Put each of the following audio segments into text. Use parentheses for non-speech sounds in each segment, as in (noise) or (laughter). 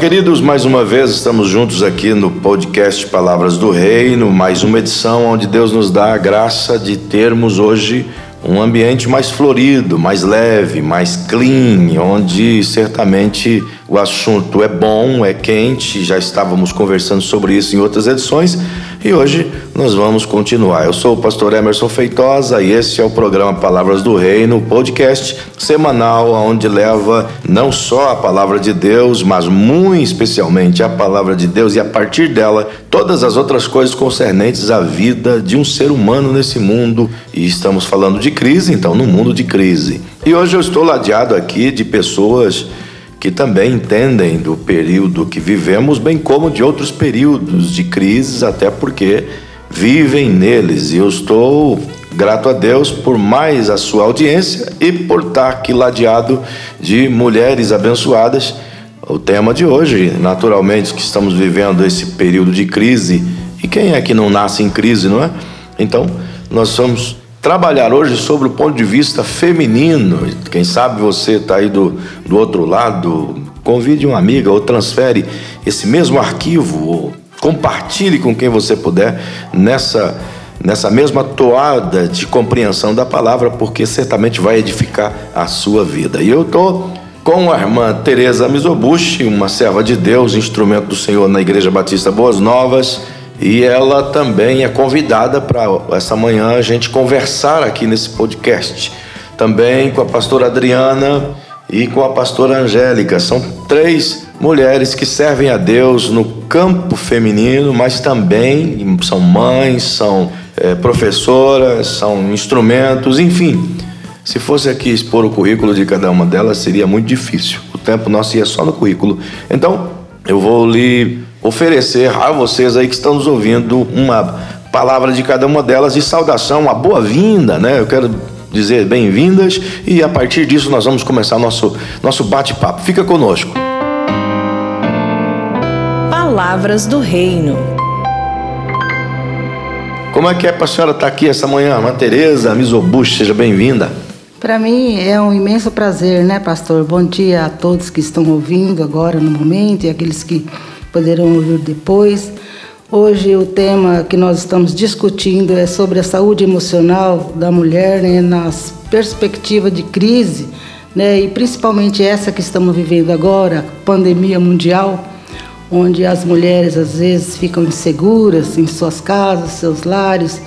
queridos, mais uma vez estamos juntos aqui no podcast Palavras do Reino, mais uma edição onde Deus nos dá a graça de termos hoje um ambiente mais florido, mais leve, mais clean, onde certamente o assunto é bom, é quente, já estávamos conversando sobre isso em outras edições e hoje nós vamos continuar. Eu sou o pastor Emerson Feitosa e esse é o programa Palavras do Reino, podcast semanal onde leva não só a palavra de Deus, mas muito especialmente a palavra de Deus e a partir dela todas as outras coisas concernentes à vida de um ser humano nesse mundo. E estamos falando de crise, então, no mundo de crise. E hoje eu estou ladeado aqui de pessoas que também entendem do período que vivemos, bem como de outros períodos de crises, até porque vivem neles. E eu estou grato a Deus por mais a sua audiência e por estar aqui ladeado de mulheres abençoadas. O tema de hoje, naturalmente, que estamos vivendo esse período de crise. E quem é que não nasce em crise, não é? Então, nós vamos trabalhar hoje sobre o ponto de vista feminino. Quem sabe você está aí do, do outro lado, convide uma amiga ou transfere esse mesmo arquivo, ou compartilhe com quem você puder nessa, nessa mesma toada de compreensão da palavra, porque certamente vai edificar a sua vida. E eu estou com a irmã Teresa Mizobushi, uma serva de Deus, instrumento do Senhor na Igreja Batista Boas Novas e ela também é convidada para essa manhã a gente conversar aqui nesse podcast. Também com a pastora Adriana e com a pastora Angélica. São três mulheres que servem a Deus no campo feminino, mas também são mães, são é, professoras, são instrumentos, enfim. Se fosse aqui expor o currículo de cada uma delas, seria muito difícil. O tempo nosso ia só no currículo. Então, eu vou lhe oferecer a vocês aí que estão nos ouvindo uma palavra de cada uma delas de saudação, uma boa-vinda, né? Eu quero dizer bem-vindas e a partir disso nós vamos começar nosso, nosso bate-papo. Fica conosco. Palavras do Reino. Como é que é para a senhora estar tá aqui essa manhã? Uma Tereza Mizobush, seja bem-vinda. Para mim é um imenso prazer, né, pastor? Bom dia a todos que estão ouvindo agora no momento e aqueles que poderão ouvir depois. Hoje o tema que nós estamos discutindo é sobre a saúde emocional da mulher né, nas perspectivas de crise, né, e principalmente essa que estamos vivendo agora, pandemia mundial, onde as mulheres às vezes ficam inseguras em suas casas, seus lares,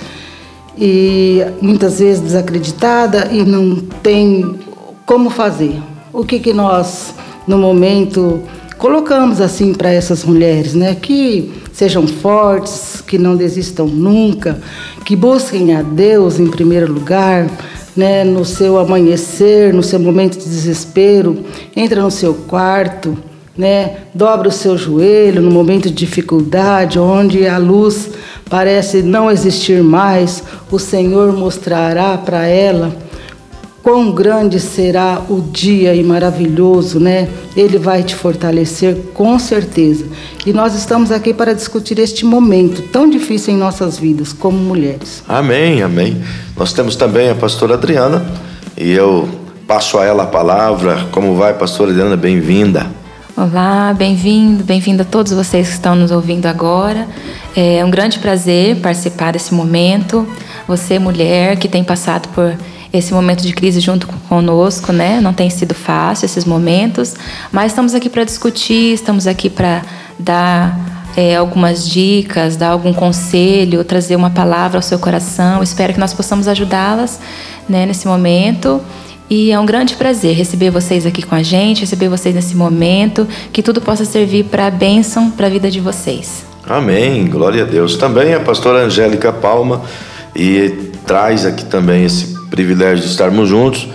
e muitas vezes desacreditada e não tem como fazer. O que, que nós, no momento, colocamos assim para essas mulheres, né? Que sejam fortes, que não desistam nunca, que busquem a Deus em primeiro lugar, né? No seu amanhecer, no seu momento de desespero, entra no seu quarto, né? Dobra o seu joelho no momento de dificuldade, onde a luz parece não existir mais, o Senhor mostrará para ela quão grande será o dia e maravilhoso, né? Ele vai te fortalecer com certeza. E nós estamos aqui para discutir este momento tão difícil em nossas vidas como mulheres. Amém, amém. Nós temos também a pastora Adriana e eu passo a ela a palavra. Como vai, pastora Adriana? Bem-vinda. Olá, bem-vindo, bem-vindo a todos vocês que estão nos ouvindo agora. É um grande prazer participar desse momento. Você, mulher, que tem passado por esse momento de crise junto conosco, né? Não tem sido fácil esses momentos, mas estamos aqui para discutir, estamos aqui para dar é, algumas dicas, dar algum conselho, trazer uma palavra ao seu coração. Espero que nós possamos ajudá-las né, nesse momento. E é um grande prazer receber vocês aqui com a gente, receber vocês nesse momento, que tudo possa servir para a bênção para a vida de vocês. Amém, glória a Deus. Também a pastora Angélica Palma e traz aqui também esse privilégio de estarmos juntos.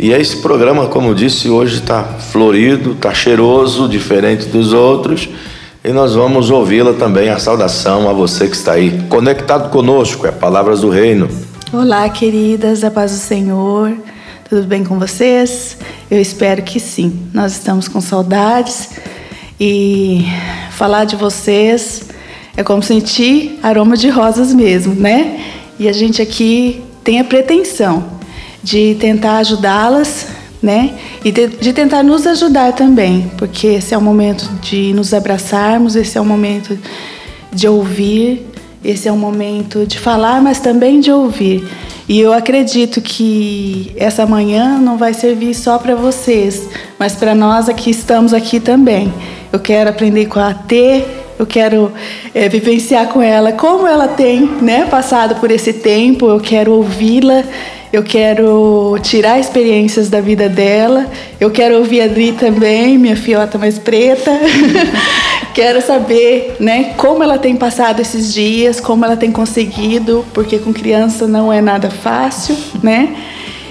E esse programa, como eu disse, hoje está florido, está cheiroso, diferente dos outros. E nós vamos ouvi-la também, a saudação a você que está aí conectado conosco, é Palavras do Reino. Olá, queridas, a paz do Senhor. Tudo bem com vocês? Eu espero que sim. Nós estamos com saudades e falar de vocês é como sentir aroma de rosas mesmo, né? E a gente aqui tem a pretensão de tentar ajudá-las né? E de, de, tentar nos ajudar também, porque esse é o momento de nos abraçarmos, esse é o momento de ouvir, esse é o momento de falar, mas também de ouvir. E eu acredito que essa manhã não vai servir só para vocês, mas para nós aqui estamos aqui também. Eu quero aprender com a T, eu quero é, vivenciar com ela como ela tem né, passado por esse tempo, eu quero ouvi-la, eu quero tirar experiências da vida dela, eu quero ouvir a Adri também, minha fiota mais preta. (laughs) quero saber né, como ela tem passado esses dias, como ela tem conseguido, porque com criança não é nada fácil, né?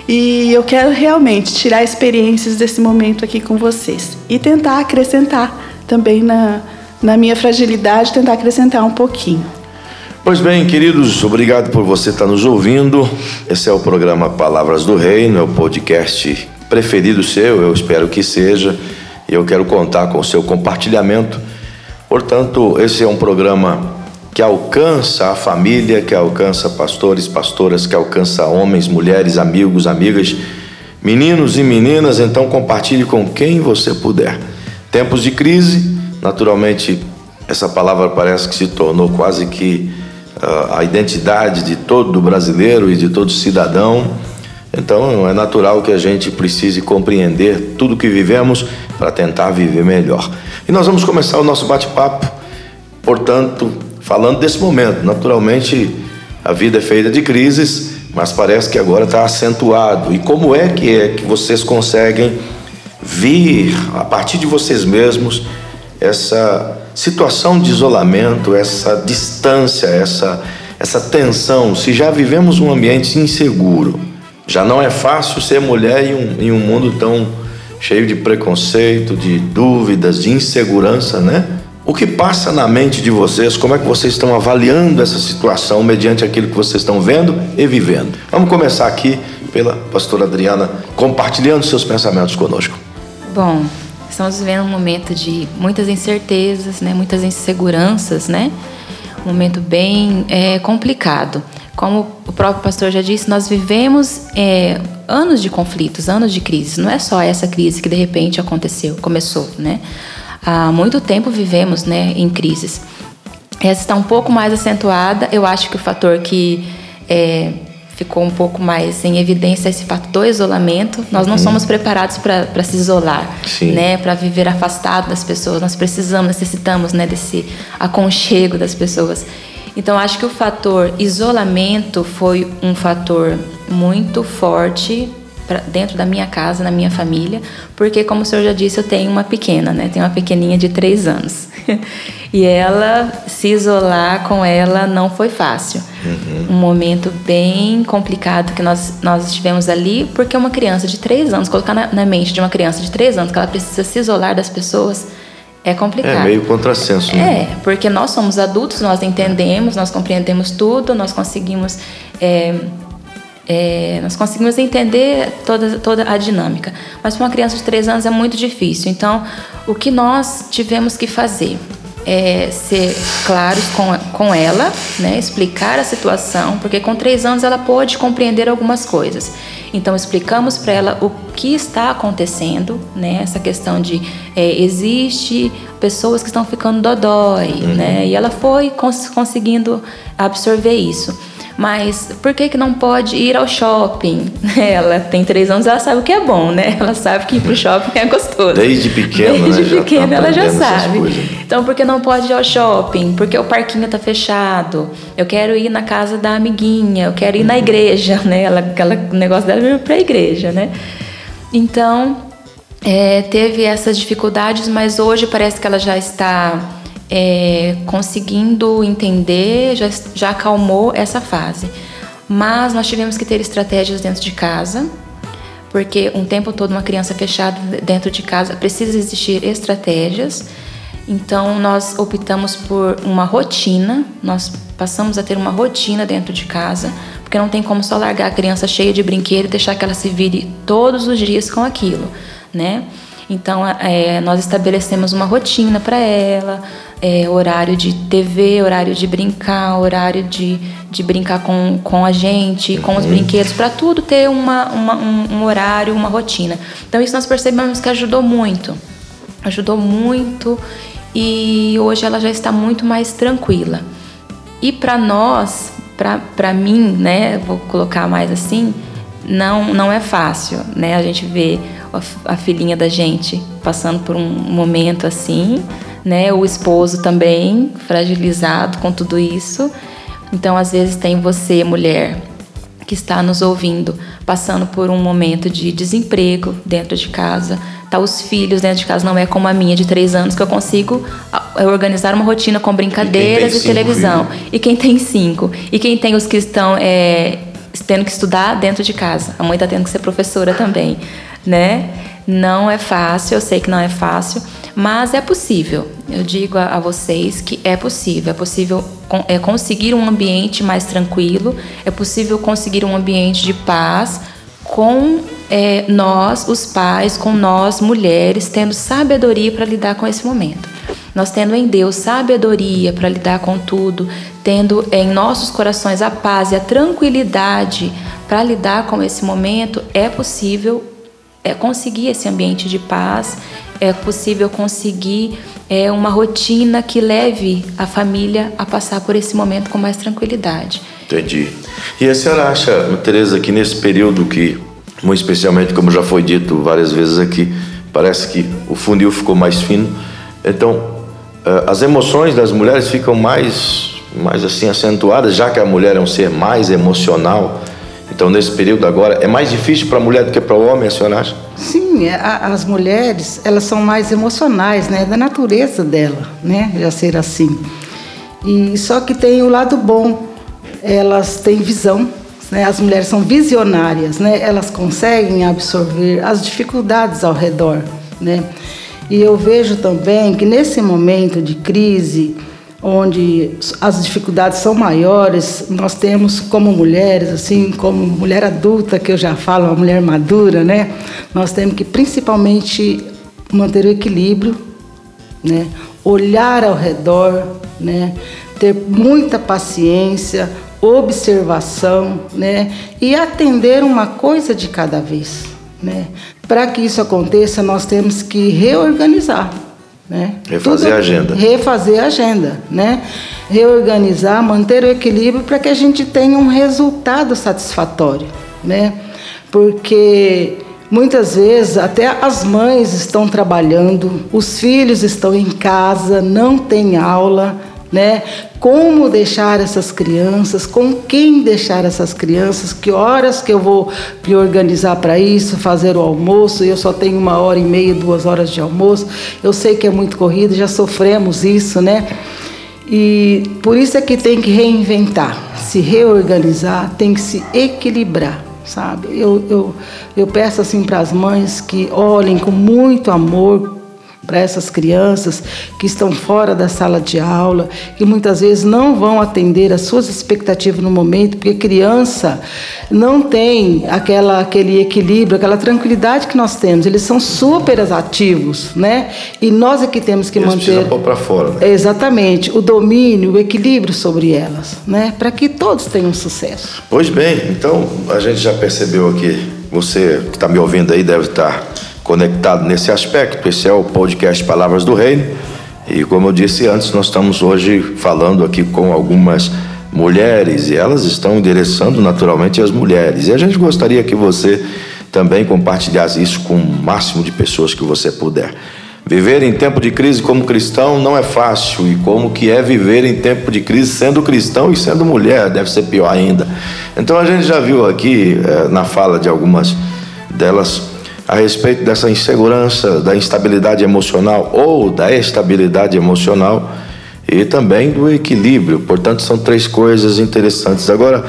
E eu quero realmente tirar experiências desse momento aqui com vocês e tentar acrescentar também na, na minha fragilidade, tentar acrescentar um pouquinho. Pois bem, queridos, obrigado por você estar nos ouvindo. Esse é o programa Palavras do Reino, é o podcast preferido seu, eu espero que seja, e eu quero contar com o seu compartilhamento. Portanto, esse é um programa que alcança a família, que alcança pastores, pastoras, que alcança homens, mulheres, amigos, amigas, meninos e meninas. Então, compartilhe com quem você puder. Tempos de crise, naturalmente, essa palavra parece que se tornou quase que a identidade de todo brasileiro e de todo cidadão. Então é natural que a gente precise compreender tudo que vivemos para tentar viver melhor. E nós vamos começar o nosso bate-papo, portanto, falando desse momento. Naturalmente, a vida é feita de crises, mas parece que agora está acentuado. E como é que é que vocês conseguem vir a partir de vocês mesmos essa situação de isolamento, essa distância, essa, essa tensão, se já vivemos um ambiente inseguro, já não é fácil ser mulher em um, em um mundo tão cheio de preconceito, de dúvidas, de insegurança, né? O que passa na mente de vocês? Como é que vocês estão avaliando essa situação mediante aquilo que vocês estão vendo e vivendo? Vamos começar aqui pela pastora Adriana compartilhando seus pensamentos conosco. Bom, Estamos vivendo um momento de muitas incertezas, né? muitas inseguranças, né? Um momento bem é, complicado. Como o próprio pastor já disse, nós vivemos é, anos de conflitos, anos de crises. Não é só essa crise que de repente aconteceu, começou, né? Há muito tempo vivemos, né, em crises. Essa está um pouco mais acentuada. Eu acho que o fator que é, ficou um pouco mais em evidência esse fato do isolamento. Nós não uhum. somos preparados para se isolar, Sim. né, para viver afastado das pessoas. Nós precisamos, necessitamos, né, desse aconchego das pessoas. Então acho que o fator isolamento foi um fator muito forte pra, dentro da minha casa, na minha família, porque como o senhor já disse, eu tenho uma pequena, né? Tenho uma pequenininha de três anos. (laughs) e ela, se isolar com ela não foi fácil. Uhum. Um momento bem complicado que nós, nós estivemos ali, porque uma criança de três anos, colocar na, na mente de uma criança de três anos que ela precisa se isolar das pessoas, é complicado. É meio contrassenso. Né? É, porque nós somos adultos, nós entendemos, nós compreendemos tudo, nós conseguimos é, é, nós conseguimos entender toda, toda a dinâmica. Mas para uma criança de 3 anos é muito difícil. Então, o que nós tivemos que fazer? É ser claros com, com ela, né? explicar a situação, porque com três anos ela pode compreender algumas coisas. Então explicamos para ela o que está acontecendo, né? Essa questão de é, existe pessoas que estão ficando dodói, uhum. né? E ela foi cons conseguindo absorver isso. Mas por que, que não pode ir ao shopping? (laughs) Ela tem três anos, ela sabe o que é bom, né? Ela sabe que ir pro shopping é gostoso. Desde pequena, Desde né? pequena tá ela já sabe. Então, por que não pode ir ao shopping? Porque o parquinho tá fechado. Eu quero ir na casa da amiguinha, eu quero ir na igreja, né? Ela, aquela negócio dela é pra igreja, né? Então, é, teve essas dificuldades, mas hoje parece que ela já está é, conseguindo entender, já, já acalmou essa fase. Mas nós tivemos que ter estratégias dentro de casa, porque um tempo todo uma criança fechada dentro de casa precisa existir estratégias. Então nós optamos por uma rotina, nós passamos a ter uma rotina dentro de casa, porque não tem como só largar a criança cheia de brinquedo e deixar que ela se vire todos os dias com aquilo, né? Então, é, nós estabelecemos uma rotina para ela, é, horário de TV, horário de brincar, horário de, de brincar com, com a gente, com os uhum. brinquedos, para tudo ter uma, uma um, um, horário, uma rotina. Então, isso nós percebemos que ajudou muito. Ajudou muito e hoje ela já está muito mais tranquila. E para nós, para mim, né, vou colocar mais assim, não, não é fácil, né? A gente vê a, a filhinha da gente passando por um momento assim, né? O esposo também fragilizado com tudo isso. Então, às vezes tem você, mulher, que está nos ouvindo, passando por um momento de desemprego dentro de casa. Tá os filhos dentro de casa, não é como a minha de três anos que eu consigo organizar uma rotina com brincadeiras e, e televisão. Filhos. E quem tem cinco. E quem tem os que estão é, tendo que estudar dentro de casa. A mãe está tendo que ser professora também, né? Não é fácil, eu sei que não é fácil, mas é possível. Eu digo a, a vocês que é possível. É possível é, conseguir um ambiente mais tranquilo, é possível conseguir um ambiente de paz com é, nós, os pais, com nós, mulheres, tendo sabedoria para lidar com esse momento. Nós tendo em Deus sabedoria para lidar com tudo, tendo em nossos corações a paz e a tranquilidade para lidar com esse momento, é possível é, conseguir esse ambiente de paz, é possível conseguir é, uma rotina que leve a família a passar por esse momento com mais tranquilidade. Entendi. E a senhora acha, Tereza, que nesse período que, muito especialmente, como já foi dito várias vezes aqui, parece que o funil ficou mais fino, então eh, as emoções das mulheres ficam mais, mais assim acentuadas, já que a mulher é um ser mais emocional. Então, nesse período agora, é mais difícil para a mulher do que para o homem, a senhora acha? Sim, é, a, as mulheres, elas são mais emocionais, né? Da natureza dela, né? Já ser assim. E só que tem o lado bom, elas têm visão, né? As mulheres são visionárias, né? Elas conseguem absorver as dificuldades ao redor, né? E eu vejo também que nesse momento de crise, onde as dificuldades são maiores, nós temos como mulheres, assim, como mulher adulta, que eu já falo, uma mulher madura, né? Nós temos que principalmente manter o equilíbrio, né? Olhar ao redor, né? Ter muita paciência, observação, né? E atender uma coisa de cada vez. Né? Para que isso aconteça, nós temos que reorganizar. Né? Refazer Tudo, a agenda. Refazer a agenda, né? Reorganizar, manter o equilíbrio para que a gente tenha um resultado satisfatório, né? Porque muitas vezes até as mães estão trabalhando, os filhos estão em casa, não tem aula, né? Como deixar essas crianças, com quem deixar essas crianças, que horas que eu vou me organizar para isso, fazer o almoço, eu só tenho uma hora e meia, duas horas de almoço. Eu sei que é muito corrido, já sofremos isso, né? E por isso é que tem que reinventar, se reorganizar, tem que se equilibrar, sabe? Eu, eu, eu peço assim para as mães que olhem com muito amor, para essas crianças que estão fora da sala de aula, que muitas vezes não vão atender às suas expectativas no momento, porque criança não tem aquela, aquele equilíbrio, aquela tranquilidade que nós temos. Eles são super ativos, né? E nós é que temos que Eles manter. pôr para fora. Né? Exatamente, o domínio, o equilíbrio sobre elas, né? Para que todos tenham sucesso. Pois bem, então a gente já percebeu aqui, você que está me ouvindo aí deve estar conectado nesse aspecto. Esse é o podcast Palavras do Reino. E como eu disse antes, nós estamos hoje falando aqui com algumas mulheres e elas estão endereçando naturalmente as mulheres. E a gente gostaria que você também compartilhasse isso com o máximo de pessoas que você puder. Viver em tempo de crise como cristão não é fácil e como que é viver em tempo de crise sendo cristão e sendo mulher, deve ser pior ainda. Então a gente já viu aqui eh, na fala de algumas delas a respeito dessa insegurança, da instabilidade emocional ou da estabilidade emocional e também do equilíbrio. Portanto, são três coisas interessantes. Agora,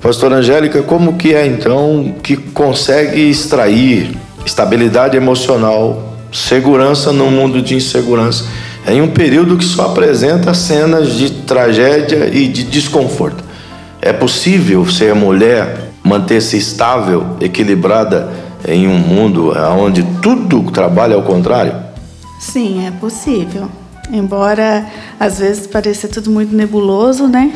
pastora Angélica, como que é então que consegue extrair estabilidade emocional, segurança no mundo de insegurança, em um período que só apresenta cenas de tragédia e de desconforto? É possível ser mulher, manter-se estável, equilibrada em um mundo onde tudo trabalha ao contrário? Sim, é possível. Embora às vezes pareça tudo muito nebuloso, né?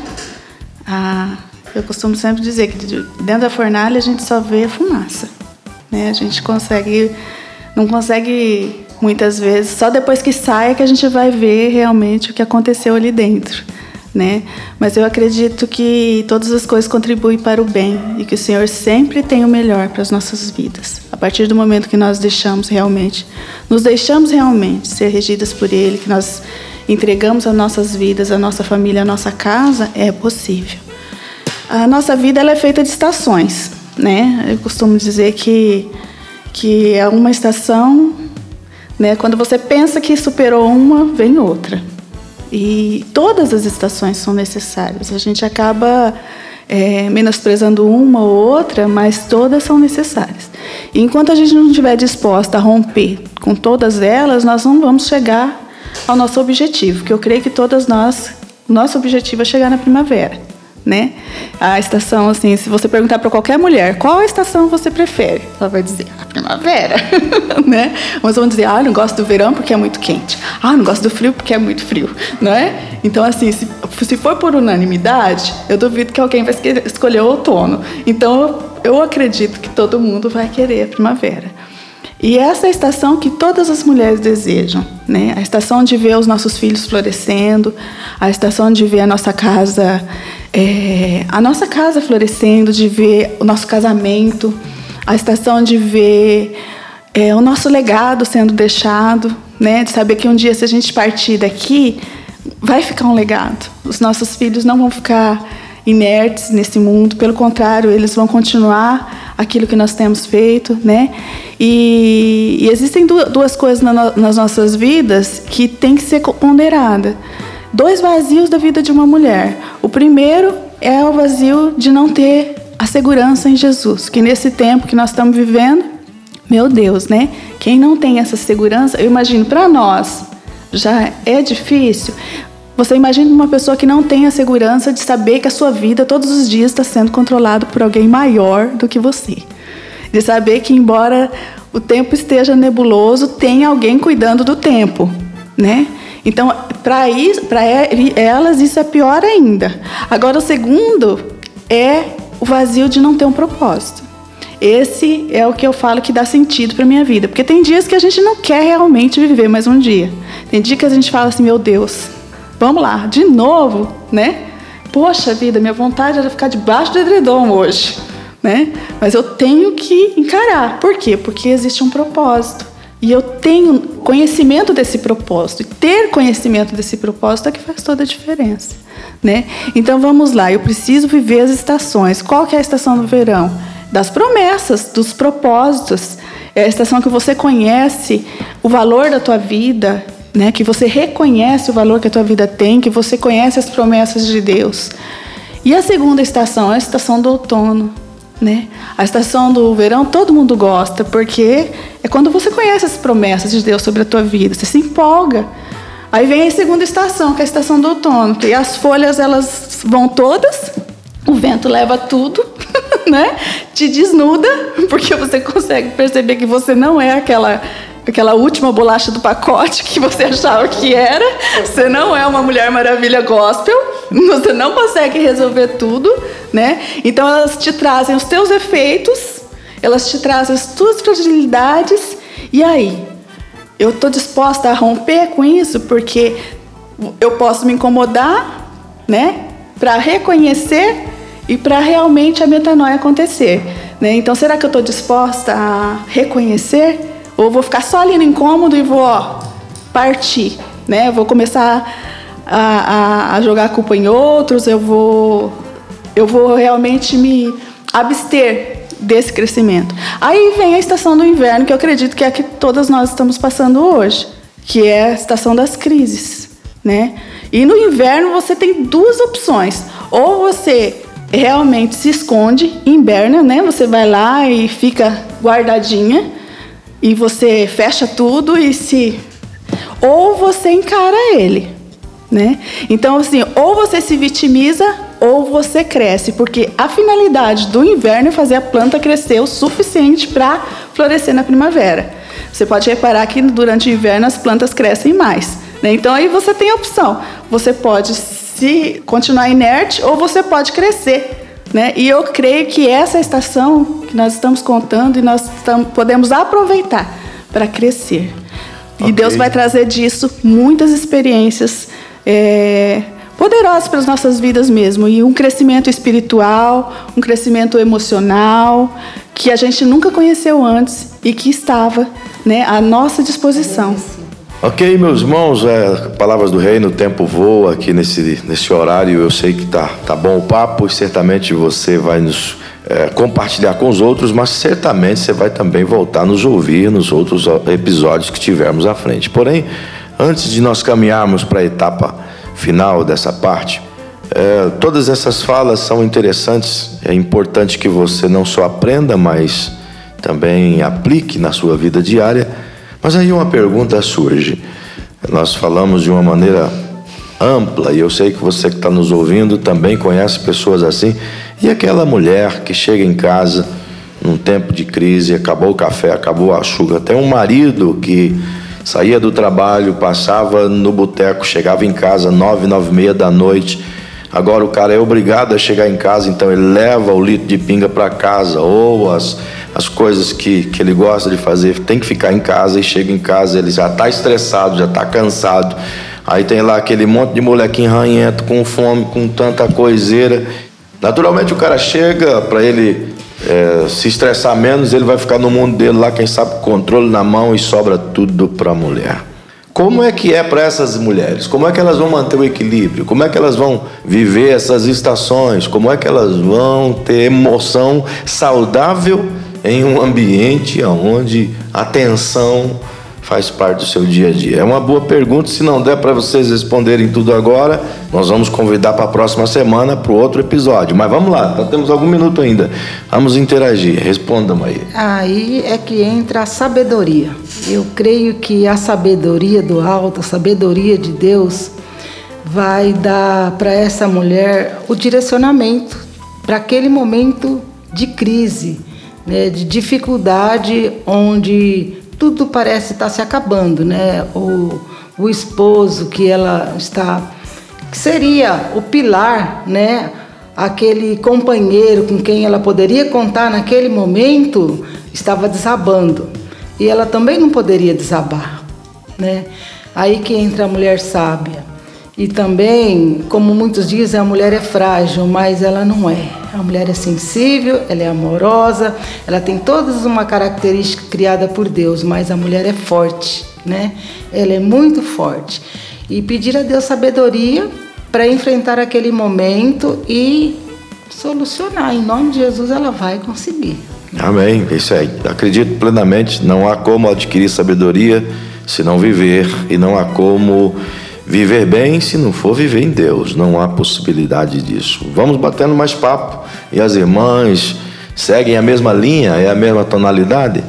Ah, eu costumo sempre dizer que dentro da fornalha a gente só vê fumaça, né? A gente consegue, não consegue muitas vezes, só depois que sai é que a gente vai ver realmente o que aconteceu ali dentro né? Mas eu acredito que todas as coisas contribuem para o bem e que o Senhor sempre tem o melhor para as nossas vidas. A partir do momento que nós deixamos realmente, nos deixamos realmente ser regidas por Ele, que nós entregamos as nossas vidas, a nossa família, a nossa casa, é possível. A nossa vida ela é feita de estações, né? Eu costumo dizer que que é uma estação, né? Quando você pensa que superou uma, vem outra. E todas as estações são necessárias. A gente acaba é, menosprezando uma ou outra, mas todas são necessárias. E enquanto a gente não estiver disposta a romper com todas elas, nós não vamos chegar ao nosso objetivo, que eu creio que todas nós, nosso objetivo é chegar na primavera né? A estação, assim, se você perguntar para qualquer mulher qual estação você prefere, ela vai dizer primavera, (laughs) né? Mas vão dizer, ah, não gosto do verão porque é muito quente. Ah, não gosto do frio porque é muito frio, não é? Então, assim, se, se for por unanimidade, eu duvido que alguém vai escolher o outono. Então, eu acredito que todo mundo vai querer a primavera. E essa é a estação que todas as mulheres desejam, né? A estação de ver os nossos filhos florescendo, a estação de ver a nossa casa, é, a nossa casa florescendo, de ver o nosso casamento, a estação de ver é, o nosso legado sendo deixado, né? De saber que um dia se a gente partir daqui, vai ficar um legado. Os nossos filhos não vão ficar inertes nesse mundo, pelo contrário, eles vão continuar aquilo que nós temos feito, né? E, e existem duas coisas na, nas nossas vidas que tem que ser ponderada. Dois vazios da vida de uma mulher. O primeiro é o vazio de não ter a segurança em Jesus, que nesse tempo que nós estamos vivendo, meu Deus, né? Quem não tem essa segurança, eu imagino para nós já é difícil. Você imagina uma pessoa que não tem a segurança de saber que a sua vida todos os dias está sendo controlada por alguém maior do que você. De saber que, embora o tempo esteja nebuloso, tem alguém cuidando do tempo, né? Então, para elas, isso é pior ainda. Agora, o segundo é o vazio de não ter um propósito. Esse é o que eu falo que dá sentido para minha vida, porque tem dias que a gente não quer realmente viver mais um dia. Tem dias que a gente fala assim, meu Deus, Vamos lá, de novo, né? Poxa vida, minha vontade era ficar debaixo do edredom hoje, né? Mas eu tenho que encarar. Por quê? Porque existe um propósito. E eu tenho conhecimento desse propósito. E ter conhecimento desse propósito é que faz toda a diferença. Né? Então vamos lá, eu preciso viver as estações. Qual que é a estação do verão? Das promessas, dos propósitos. É a estação que você conhece o valor da tua vida, né? Que você reconhece o valor que a tua vida tem, que você conhece as promessas de Deus. E a segunda estação é a estação do outono, né? A estação do verão todo mundo gosta, porque é quando você conhece as promessas de Deus sobre a tua vida, você se empolga. Aí vem a segunda estação, que é a estação do outono, e as folhas elas vão todas, o vento leva tudo, (laughs) né? Te desnuda, porque você consegue perceber que você não é aquela aquela última bolacha do pacote que você achava que era. Você não é uma Mulher Maravilha gospel, (laughs) você não consegue resolver tudo, né? Então elas te trazem os teus efeitos, elas te trazem as tuas fragilidades. E aí? Eu estou disposta a romper com isso porque eu posso me incomodar, né? Para reconhecer e para realmente a metanoia acontecer. Né? Então, será que eu estou disposta a reconhecer ou vou ficar só ali no incômodo e vou ó, partir, né? Eu vou começar a, a, a, jogar a culpa em outros, eu vou, eu vou realmente me abster desse crescimento. Aí vem a estação do inverno, que eu acredito que é a que todas nós estamos passando hoje, que é a estação das crises, né? E no inverno você tem duas opções. Ou você realmente se esconde, inverna, né? Você vai lá e fica guardadinha, e você fecha tudo e se ou você encara ele, né? Então assim, ou você se vitimiza ou você cresce, porque a finalidade do inverno é fazer a planta crescer o suficiente para florescer na primavera. Você pode reparar que durante o inverno as plantas crescem mais. Né? Então aí você tem a opção. Você pode se continuar inerte ou você pode crescer. Né? E eu creio que essa estação que nós estamos contando e nós podemos aproveitar para crescer. Okay. E Deus vai trazer disso muitas experiências é, poderosas para as nossas vidas mesmo. E um crescimento espiritual, um crescimento emocional, que a gente nunca conheceu antes e que estava né, à nossa disposição. Ok, meus irmãos, é, palavras do reino, o tempo voa aqui nesse, nesse horário. Eu sei que tá, tá bom o papo e certamente você vai nos é, compartilhar com os outros, mas certamente você vai também voltar a nos ouvir nos outros episódios que tivermos à frente. Porém, antes de nós caminharmos para a etapa final dessa parte, é, todas essas falas são interessantes. É importante que você não só aprenda, mas também aplique na sua vida diária mas aí uma pergunta surge. Nós falamos de uma maneira ampla, e eu sei que você que está nos ouvindo também conhece pessoas assim. E aquela mulher que chega em casa num tempo de crise, acabou o café, acabou a açúcar, tem um marido que saía do trabalho, passava no boteco, chegava em casa nove, nove e meia da noite. Agora o cara é obrigado a chegar em casa, então ele leva o litro de pinga para casa ou as as coisas que, que ele gosta de fazer, tem que ficar em casa e chega em casa, ele já está estressado, já está cansado. Aí tem lá aquele monte de molequinho ranhento, com fome, com tanta coiseira. Naturalmente o cara chega para ele é, se estressar menos, ele vai ficar no mundo dele lá, quem sabe, controle na mão e sobra tudo para a mulher. Como é que é para essas mulheres? Como é que elas vão manter o equilíbrio? Como é que elas vão viver essas estações? Como é que elas vão ter emoção saudável em um ambiente onde a tensão faz parte do seu dia a dia? É uma boa pergunta. Se não der para vocês responderem tudo agora, nós vamos convidar para a próxima semana para o outro episódio. Mas vamos lá, nós temos algum minuto ainda. Vamos interagir. Respondam aí. Aí é que entra a sabedoria. Eu creio que a sabedoria do alto, a sabedoria de Deus, vai dar para essa mulher o direcionamento para aquele momento de crise né, de dificuldade onde tudo parece estar se acabando, né? O, o esposo que ela está, que seria o pilar, né? Aquele companheiro com quem ela poderia contar naquele momento estava desabando e ela também não poderia desabar, né? Aí que entra a mulher sábia. E também, como muitos dizem, a mulher é frágil, mas ela não é. A mulher é sensível, ela é amorosa, ela tem todas uma característica criada por Deus, mas a mulher é forte, né? Ela é muito forte. E pedir a Deus sabedoria para enfrentar aquele momento e solucionar. Em nome de Jesus, ela vai conseguir. Amém. Isso aí. Acredito plenamente. Não há como adquirir sabedoria se não viver, e não há como Viver bem se não for viver em Deus, não há possibilidade disso. Vamos batendo mais papo e as irmãs seguem a mesma linha, é a mesma tonalidade?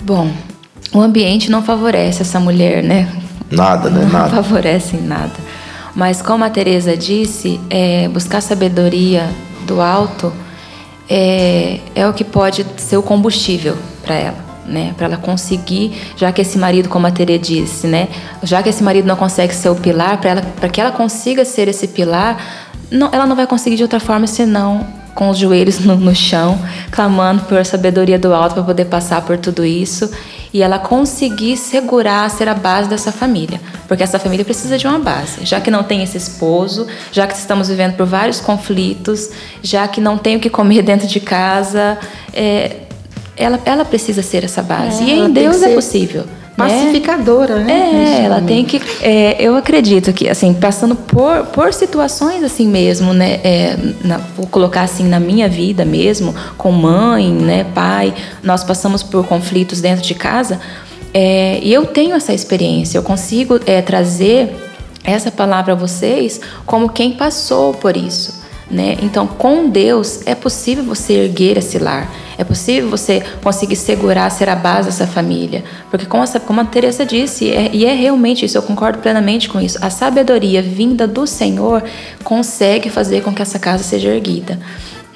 Bom, o ambiente não favorece essa mulher, né? Nada, né? Não nada. favorece em nada. Mas como a Teresa disse, é, buscar sabedoria do alto é, é o que pode ser o combustível para ela né? Para ela conseguir, já que esse marido, como a Tere disse, né? Já que esse marido não consegue ser o pilar, para ela, para que ela consiga ser esse pilar, não, ela não vai conseguir de outra forma senão com os joelhos no, no chão, clamando por sabedoria do alto para poder passar por tudo isso e ela conseguir segurar, ser a base dessa família, porque essa família precisa de uma base, já que não tem esse esposo, já que estamos vivendo por vários conflitos, já que não tem o que comer (laughs) dentro de casa, é, ela, ela precisa ser essa base. É, e em Deus é possível. Né? Pacificadora, né? É, ela tem que. É, eu acredito que, assim, passando por, por situações assim mesmo, né? É, na, vou colocar assim na minha vida mesmo, com mãe, né, pai, nós passamos por conflitos dentro de casa. É, e eu tenho essa experiência, eu consigo é, trazer essa palavra a vocês como quem passou por isso. Né? Então, com Deus é possível você erguer esse lar, é possível você conseguir segurar, ser a base dessa família, porque como, essa, como a Teresa disse, é, e é realmente isso, eu concordo plenamente com isso. A sabedoria vinda do Senhor consegue fazer com que essa casa seja erguida,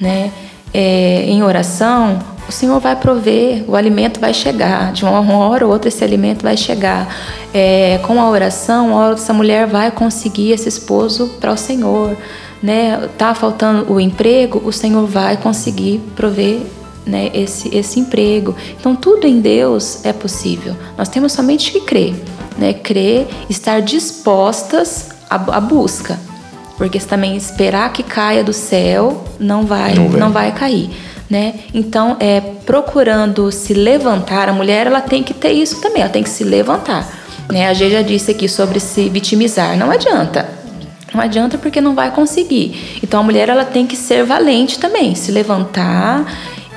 né? É, em oração, o Senhor vai prover, o alimento vai chegar, de uma hora ou outra esse alimento vai chegar. É, com a oração, uma hora essa mulher vai conseguir esse esposo para o Senhor. Né? Tá faltando o emprego, o Senhor vai conseguir prover né, esse, esse emprego. Então, tudo em Deus é possível. Nós temos somente que crer. Né? Crer, estar dispostas à, à busca. Porque também esperar que caia do céu, não vai, não, não vai cair né? Então, é procurando se levantar, a mulher ela tem que ter isso também, ela tem que se levantar, né? A gente já disse aqui sobre se vitimizar, não adianta. Não adianta porque não vai conseguir. Então a mulher ela tem que ser valente também, se levantar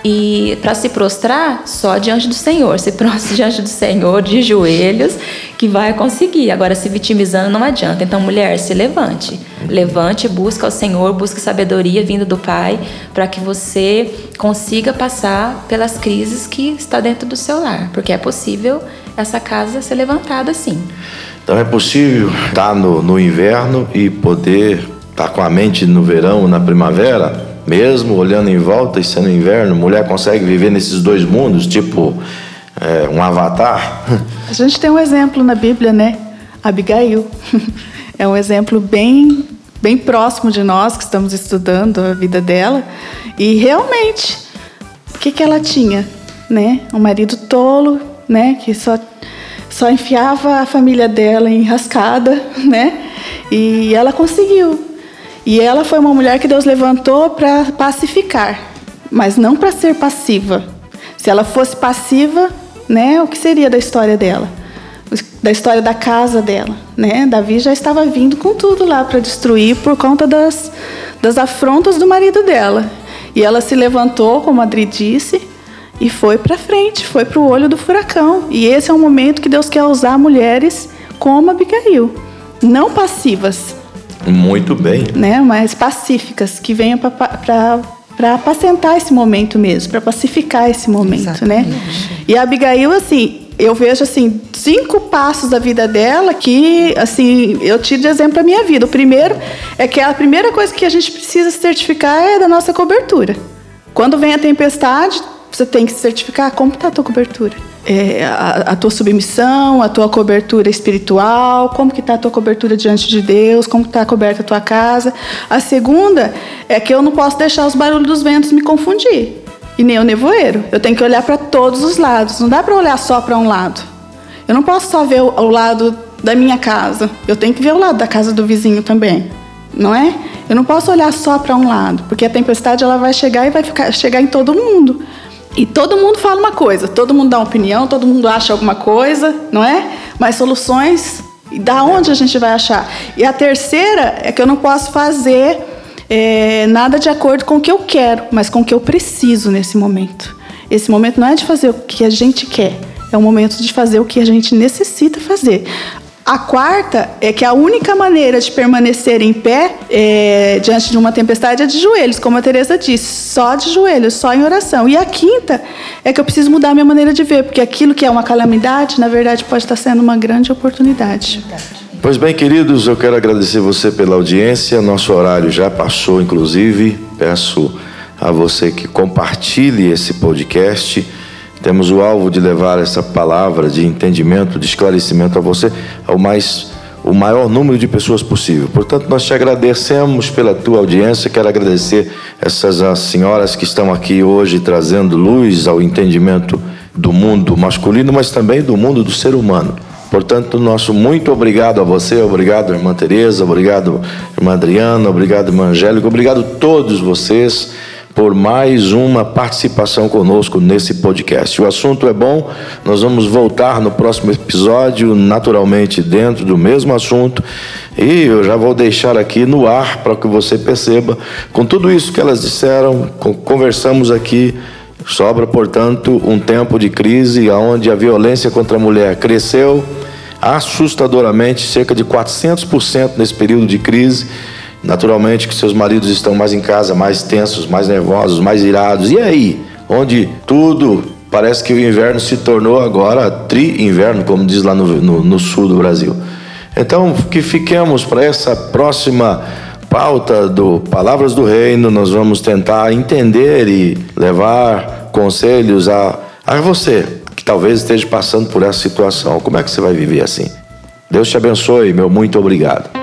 e para se prostrar, só diante do Senhor. Se prostra (laughs) diante do Senhor, de joelhos, que vai conseguir. Agora, se vitimizando, não adianta. Então, mulher, se levante. Levante, busca o Senhor, busque sabedoria vinda do Pai, para que você consiga passar pelas crises que está dentro do seu lar. Porque é possível essa casa ser levantada sim. Então, é possível estar no, no inverno e poder estar com a mente no verão, na primavera? Mesmo olhando em volta e sendo inverno, mulher consegue viver nesses dois mundos, tipo é, um avatar? (laughs) A gente tem um exemplo na Bíblia, né? Abigail. (laughs) É um exemplo bem, bem próximo de nós que estamos estudando a vida dela. E realmente, o que, que ela tinha? Né? Um marido tolo, né? Que só, só enfiava a família dela em rascada, (laughs) né? E ela conseguiu e ela foi uma mulher que Deus levantou para pacificar, mas não para ser passiva. Se ela fosse passiva, né, o que seria da história dela? Da história da casa dela, né? Davi já estava vindo com tudo lá para destruir por conta das, das afrontas do marido dela. E ela se levantou, como a Adri disse, e foi para frente, foi para o olho do furacão. E esse é um momento que Deus quer usar mulheres como Abigail, não passivas, muito bem. Né? Mas pacíficas, que venham para para apacentar esse momento mesmo, para pacificar esse momento, né? Exatamente. né? E a Abigail, assim, eu vejo assim cinco passos da vida dela que, assim, eu tiro de exemplo a minha vida. O primeiro é que a primeira coisa que a gente precisa certificar é da nossa cobertura. Quando vem a tempestade, você tem que certificar como está a tua cobertura é, a, a, tua submissão, a tua cobertura espiritual, como que está a tua cobertura diante de Deus, como está coberta a tua casa. A segunda é que eu não posso deixar os barulhos dos ventos me confundir, e nem o nevoeiro. Eu tenho que olhar para todos os lados, não dá para olhar só para um lado. Eu não posso só ver o, o lado da minha casa, eu tenho que ver o lado da casa do vizinho também, não é? Eu não posso olhar só para um lado, porque a tempestade ela vai chegar e vai ficar, chegar em todo mundo. E todo mundo fala uma coisa, todo mundo dá uma opinião, todo mundo acha alguma coisa, não é? Mas soluções, da onde a gente vai achar? E a terceira é que eu não posso fazer é, nada de acordo com o que eu quero, mas com o que eu preciso nesse momento. Esse momento não é de fazer o que a gente quer, é o momento de fazer o que a gente necessita fazer. A quarta é que a única maneira de permanecer em pé é, diante de uma tempestade é de joelhos, como a Teresa disse, só de joelhos, só em oração. E a quinta é que eu preciso mudar minha maneira de ver, porque aquilo que é uma calamidade, na verdade, pode estar sendo uma grande oportunidade. Pois bem, queridos, eu quero agradecer você pela audiência. Nosso horário já passou, inclusive. Peço a você que compartilhe esse podcast temos o alvo de levar essa palavra de entendimento, de esclarecimento a você, ao mais o maior número de pessoas possível. Portanto, nós te agradecemos pela tua audiência. Quero agradecer essas as senhoras que estão aqui hoje trazendo luz ao entendimento do mundo masculino, mas também do mundo do ser humano. Portanto, nosso muito obrigado a você, obrigado, irmã Tereza, obrigado, irmã Adriana, obrigado, irmã Angélica, obrigado a todos vocês por mais uma participação conosco nesse podcast. O assunto é bom, nós vamos voltar no próximo episódio, naturalmente dentro do mesmo assunto, e eu já vou deixar aqui no ar para que você perceba, com tudo isso que elas disseram, conversamos aqui. Sobra, portanto, um tempo de crise onde a violência contra a mulher cresceu assustadoramente, cerca de 400% nesse período de crise Naturalmente que seus maridos estão mais em casa, mais tensos, mais nervosos, mais irados. E aí? Onde tudo parece que o inverno se tornou agora tri-inverno, como diz lá no, no, no sul do Brasil. Então, que fiquemos para essa próxima pauta do Palavras do Reino, nós vamos tentar entender e levar conselhos a, a você que talvez esteja passando por essa situação. Como é que você vai viver assim? Deus te abençoe, meu muito obrigado.